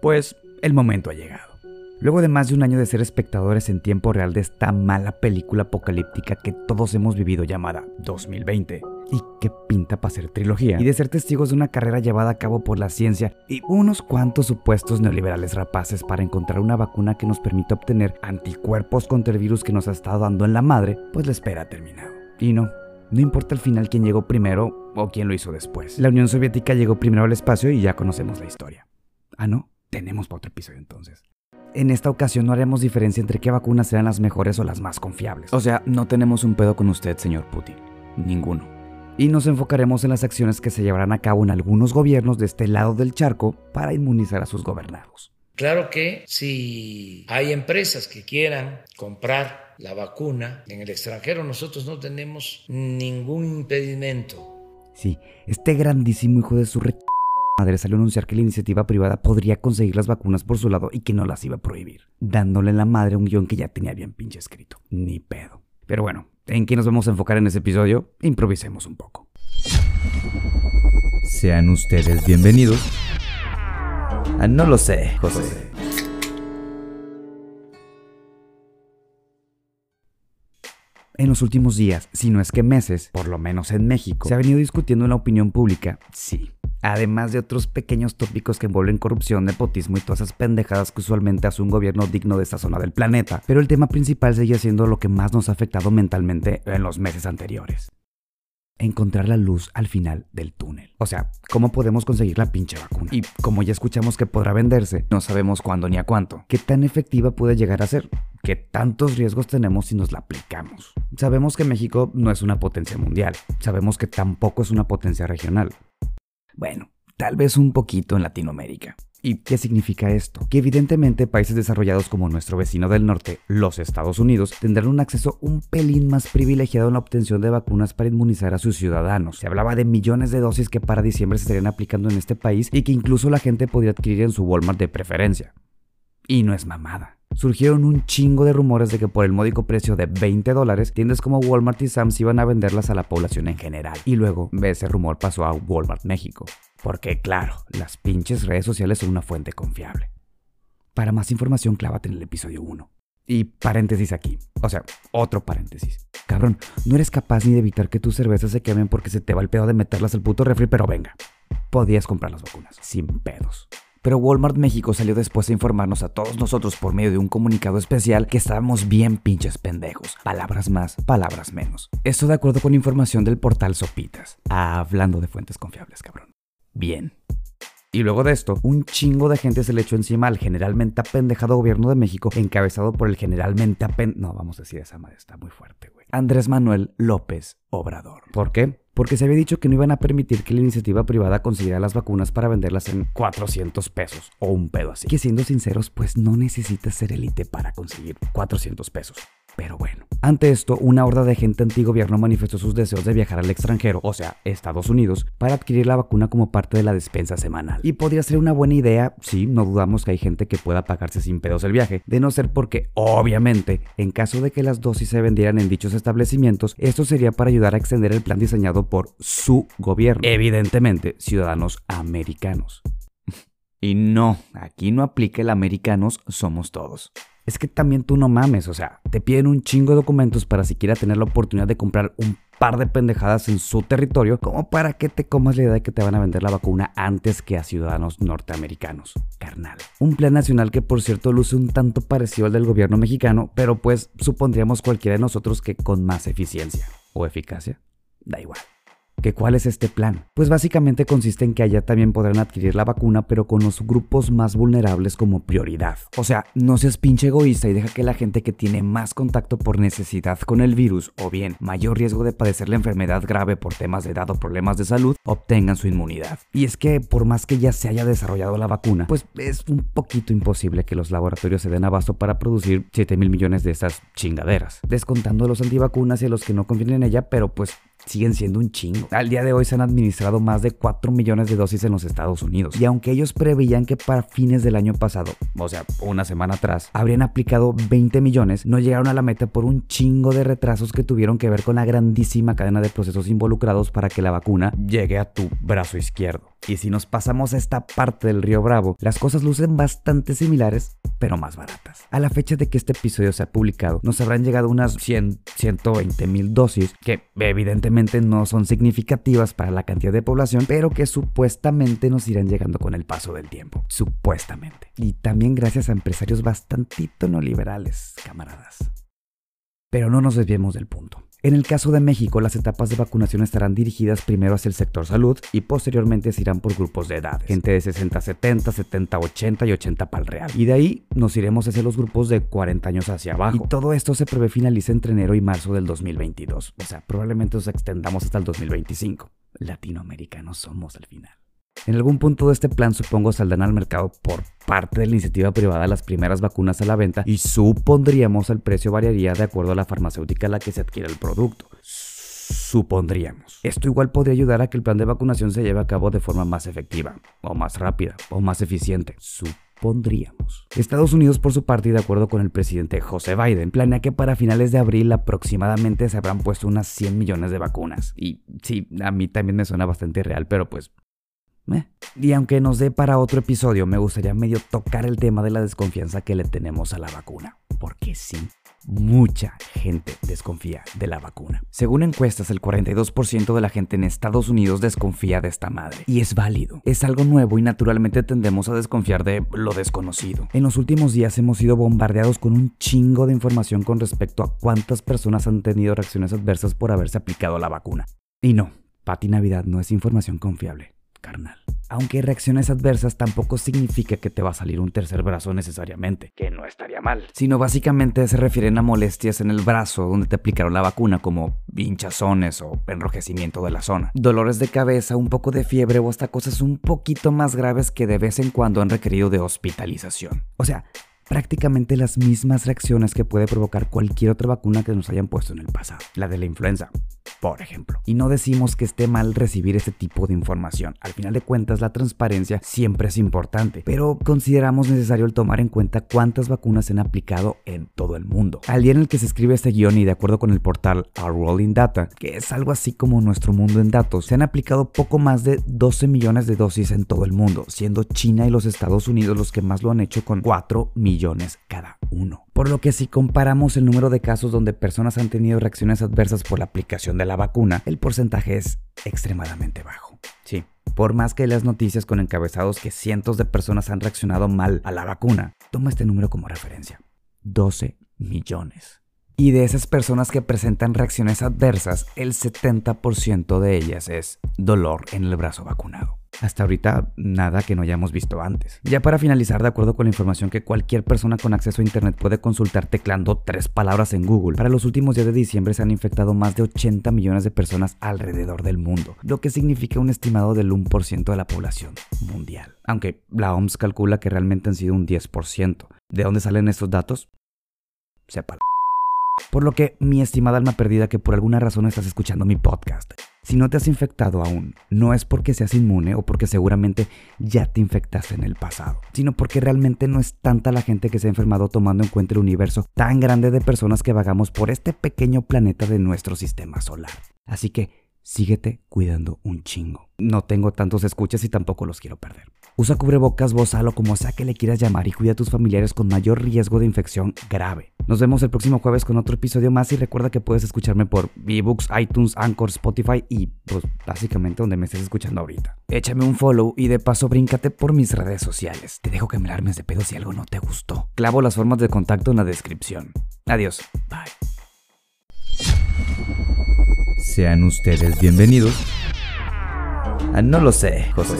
Pues el momento ha llegado. Luego de más de un año de ser espectadores en tiempo real de esta mala película apocalíptica que todos hemos vivido llamada 2020, y que pinta para ser trilogía, y de ser testigos de una carrera llevada a cabo por la ciencia y unos cuantos supuestos neoliberales rapaces para encontrar una vacuna que nos permita obtener anticuerpos contra el virus que nos ha estado dando en la madre, pues la espera ha terminado. Y no, no importa al final quién llegó primero o quién lo hizo después. La Unión Soviética llegó primero al espacio y ya conocemos la historia. Ah, no, tenemos para otro episodio entonces. En esta ocasión no haremos diferencia entre qué vacunas serán las mejores o las más confiables. O sea, no tenemos un pedo con usted, señor Putin. Ninguno. Y nos enfocaremos en las acciones que se llevarán a cabo en algunos gobiernos de este lado del charco para inmunizar a sus gobernados. Claro que si hay empresas que quieran comprar la vacuna en el extranjero, nosotros no tenemos ningún impedimento. Sí, este grandísimo hijo de su re madre salió a anunciar que la iniciativa privada podría conseguir las vacunas por su lado y que no las iba a prohibir, dándole en la madre un guion que ya tenía bien pinche escrito. Ni pedo. Pero bueno, ¿en qué nos vamos a enfocar en ese episodio? Improvisemos un poco. Sean ustedes bienvenidos. Ah, no lo sé, José. En los últimos días, si no es que meses, por lo menos en México, se ha venido discutiendo en la opinión pública, sí, además de otros pequeños tópicos que envuelven corrupción, nepotismo y todas esas pendejadas que usualmente hace un gobierno digno de esta zona del planeta. Pero el tema principal sigue siendo lo que más nos ha afectado mentalmente en los meses anteriores. Encontrar la luz al final del túnel. O sea, ¿cómo podemos conseguir la pinche vacuna? Y como ya escuchamos que podrá venderse, no sabemos cuándo ni a cuánto. ¿Qué tan efectiva puede llegar a ser? ¿Qué tantos riesgos tenemos si nos la aplicamos? Sabemos que México no es una potencia mundial. Sabemos que tampoco es una potencia regional. Bueno, tal vez un poquito en Latinoamérica. ¿Y qué significa esto? Que evidentemente países desarrollados como nuestro vecino del norte, los Estados Unidos, tendrán un acceso un pelín más privilegiado en la obtención de vacunas para inmunizar a sus ciudadanos. Se hablaba de millones de dosis que para diciembre se estarían aplicando en este país y que incluso la gente podría adquirir en su Walmart de preferencia. Y no es mamada surgieron un chingo de rumores de que por el módico precio de 20 dólares, tiendas como Walmart y Sam's iban a venderlas a la población en general. Y luego ese rumor pasó a Walmart México. Porque claro, las pinches redes sociales son una fuente confiable. Para más información, clávate en el episodio 1. Y paréntesis aquí. O sea, otro paréntesis. Cabrón, no eres capaz ni de evitar que tus cervezas se quemen porque se te va el pedo de meterlas al puto refri, pero venga. Podías comprar las vacunas, sin pedos. Pero Walmart México salió después a informarnos a todos nosotros por medio de un comunicado especial que estábamos bien pinches pendejos. Palabras más, palabras menos. Esto de acuerdo con información del portal Sopitas. hablando de fuentes confiables, cabrón. Bien. Y luego de esto, un chingo de gente se le echó encima al generalmente apendejado gobierno de México, encabezado por el generalmente apen... No, vamos a decir esa madre, está muy fuerte, güey. Andrés Manuel López Obrador. ¿Por qué? porque se había dicho que no iban a permitir que la iniciativa privada consiguiera las vacunas para venderlas en 400 pesos o un pedo así. Que siendo sinceros, pues no necesitas ser élite para conseguir 400 pesos. Pero bueno, ante esto, una horda de gente antigobierno manifestó sus deseos de viajar al extranjero, o sea, Estados Unidos, para adquirir la vacuna como parte de la despensa semanal. Y podría ser una buena idea, sí, no dudamos que hay gente que pueda pagarse sin pedos el viaje, de no ser porque, obviamente, en caso de que las dosis se vendieran en dichos establecimientos, esto sería para ayudar a extender el plan diseñado por su gobierno, evidentemente, ciudadanos americanos. Y no, aquí no aplica el americanos somos todos es que también tú no mames, o sea, te piden un chingo de documentos para siquiera tener la oportunidad de comprar un par de pendejadas en su territorio, como para que te comas la idea de que te van a vender la vacuna antes que a ciudadanos norteamericanos. Carnal. Un plan nacional que por cierto luce un tanto parecido al del gobierno mexicano, pero pues supondríamos cualquiera de nosotros que con más eficiencia o eficacia. Da igual. ¿Que cuál es este plan? Pues básicamente consiste en que allá también podrán adquirir la vacuna, pero con los grupos más vulnerables como prioridad. O sea, no seas pinche egoísta y deja que la gente que tiene más contacto por necesidad con el virus o bien mayor riesgo de padecer la enfermedad grave por temas de edad o problemas de salud obtengan su inmunidad. Y es que por más que ya se haya desarrollado la vacuna, pues es un poquito imposible que los laboratorios se den abasto para producir 7 mil millones de estas chingaderas, descontando a los antivacunas y a los que no confían en ella, pero pues siguen siendo un chingo. Al día de hoy se han administrado más de 4 millones de dosis en los Estados Unidos. Y aunque ellos preveían que para fines del año pasado, o sea, una semana atrás, habrían aplicado 20 millones, no llegaron a la meta por un chingo de retrasos que tuvieron que ver con la grandísima cadena de procesos involucrados para que la vacuna llegue a tu brazo izquierdo. Y si nos pasamos a esta parte del río Bravo, las cosas lucen bastante similares, pero más baratas. A la fecha de que este episodio se ha publicado, nos habrán llegado unas 100, 120 mil dosis, que evidentemente no son significativas para la cantidad de población, pero que supuestamente nos irán llegando con el paso del tiempo. Supuestamente. Y también gracias a empresarios bastantito no liberales, camaradas. Pero no nos desviemos del punto. En el caso de México, las etapas de vacunación estarán dirigidas primero hacia el sector salud y posteriormente se irán por grupos de edad, gente de 60 70, 70 80 y 80 para el real. Y de ahí nos iremos hacia los grupos de 40 años hacia abajo. Y todo esto se prevé finalice entre enero y marzo del 2022. O sea, probablemente nos extendamos hasta el 2025. Latinoamericanos somos al final. En algún punto de este plan supongo saldrán al mercado por parte de la iniciativa privada las primeras vacunas a la venta y supondríamos el precio variaría de acuerdo a la farmacéutica a la que se adquiere el producto. Supondríamos. Esto igual podría ayudar a que el plan de vacunación se lleve a cabo de forma más efectiva, o más rápida, o más eficiente. Supondríamos. Estados Unidos, por su parte, y de acuerdo con el presidente José Biden, planea que para finales de abril aproximadamente se habrán puesto unas 100 millones de vacunas. Y sí, a mí también me suena bastante real, pero pues y aunque nos dé para otro episodio, me gustaría medio tocar el tema de la desconfianza que le tenemos a la vacuna. Porque sí, mucha gente desconfía de la vacuna. Según encuestas, el 42% de la gente en Estados Unidos desconfía de esta madre. Y es válido. Es algo nuevo y naturalmente tendemos a desconfiar de lo desconocido. En los últimos días hemos sido bombardeados con un chingo de información con respecto a cuántas personas han tenido reacciones adversas por haberse aplicado la vacuna. Y no, Pati Navidad no es información confiable carnal. Aunque reacciones adversas tampoco significa que te va a salir un tercer brazo necesariamente, que no estaría mal, sino básicamente se refieren a molestias en el brazo donde te aplicaron la vacuna como hinchazones o enrojecimiento de la zona, dolores de cabeza, un poco de fiebre o hasta cosas un poquito más graves que de vez en cuando han requerido de hospitalización. O sea, prácticamente las mismas reacciones que puede provocar cualquier otra vacuna que nos hayan puesto en el pasado, la de la influenza, por ejemplo. Y no decimos que esté mal recibir este tipo de información. Al final de cuentas, la transparencia siempre es importante, pero consideramos necesario el tomar en cuenta cuántas vacunas se han aplicado en todo el mundo. Al día en el que se escribe este guion y de acuerdo con el portal Our Rolling Data, que es algo así como nuestro mundo en datos, se han aplicado poco más de 12 millones de dosis en todo el mundo, siendo China y los Estados Unidos los que más lo han hecho con 4 millones cada uno. Por lo que si comparamos el número de casos donde personas han tenido reacciones adversas por la aplicación de la vacuna, el porcentaje es extremadamente bajo. Sí, por más que las noticias con encabezados que cientos de personas han reaccionado mal a la vacuna, toma este número como referencia. 12 millones. Y de esas personas que presentan reacciones adversas, el 70% de ellas es dolor en el brazo vacunado. Hasta ahorita nada que no hayamos visto antes. Ya para finalizar, de acuerdo con la información que cualquier persona con acceso a internet puede consultar teclando tres palabras en Google, para los últimos días de diciembre se han infectado más de 80 millones de personas alrededor del mundo, lo que significa un estimado del 1% de la población mundial. Aunque la OMS calcula que realmente han sido un 10%. ¿De dónde salen estos datos? Sepa. Por lo que, mi estimada alma perdida que por alguna razón estás escuchando mi podcast, si no te has infectado aún, no es porque seas inmune o porque seguramente ya te infectaste en el pasado, sino porque realmente no es tanta la gente que se ha enfermado tomando en cuenta el universo tan grande de personas que vagamos por este pequeño planeta de nuestro sistema solar. Así que síguete cuidando un chingo. No tengo tantos escuchas y tampoco los quiero perder. Usa cubrebocas, bozal o como sea que le quieras llamar y cuida a tus familiares con mayor riesgo de infección grave. Nos vemos el próximo jueves con otro episodio más y recuerda que puedes escucharme por ebooks, iTunes, Anchor, Spotify y pues básicamente donde me estés escuchando ahorita. Échame un follow y de paso bríncate por mis redes sociales. Te dejo que me armes de pedo si algo no te gustó. Clavo las formas de contacto en la descripción. Adiós. Bye. Sean ustedes bienvenidos. Ah, no lo sé, José.